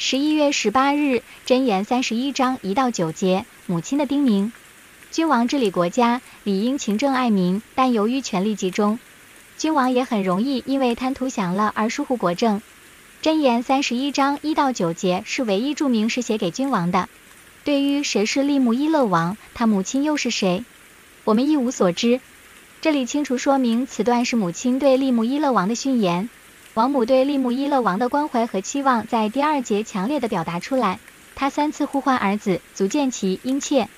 十一月十八日，箴言三十一章一到九节，母亲的叮咛。君王治理国家，理应勤政爱民，但由于权力集中，君王也很容易因为贪图享乐而疏忽国政。箴言三十一章一到九节是唯一注明是写给君王的。对于谁是利木伊勒王，他母亲又是谁，我们一无所知。这里清楚说明此段是母亲对利木伊勒王的训言。王母对利木伊勒王的关怀和期望在第二节强烈地表达出来。他三次呼唤儿子，足见其殷切。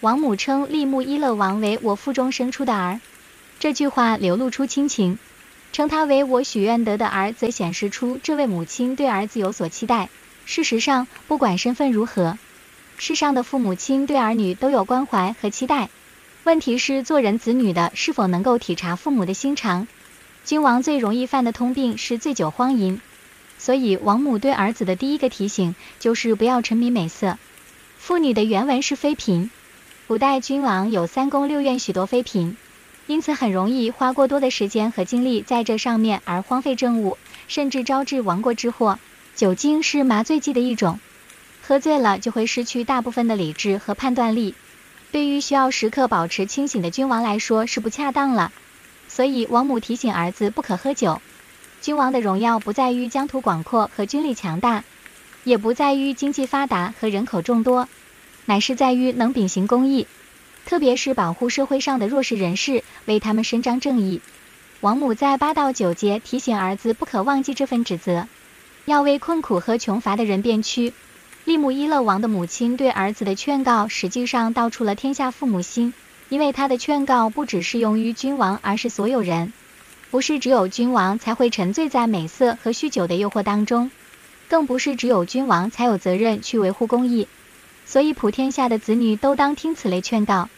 王母称利木伊勒王为我腹中生出的儿，这句话流露出亲情；称他为我许愿得的儿，则显示出这位母亲对儿子有所期待。事实上，不管身份如何，世上的父母亲对儿女都有关怀和期待。问题是，做人子女的是否能够体察父母的心肠？君王最容易犯的通病是醉酒荒淫，所以王母对儿子的第一个提醒就是不要沉迷美色。妇女的原文是妃嫔，古代君王有三宫六院许多妃嫔，因此很容易花过多的时间和精力在这上面而荒废政务，甚至招致亡国之祸。酒精是麻醉剂的一种，喝醉了就会失去大部分的理智和判断力，对于需要时刻保持清醒的君王来说是不恰当了。所以，王母提醒儿子不可喝酒。君王的荣耀不在于疆土广阔和军力强大，也不在于经济发达和人口众多，乃是在于能秉行公义，特别是保护社会上的弱势人士，为他们伸张正义。王母在八到九节提醒儿子不可忘记这份职责，要为困苦和穷乏的人辩屈。利姆伊勒王的母亲对儿子的劝告，实际上道出了天下父母心。因为他的劝告不只适用于君王，而是所有人，不是只有君王才会沉醉在美色和酗酒的诱惑当中，更不是只有君王才有责任去维护公义，所以普天下的子女都当听此类劝告。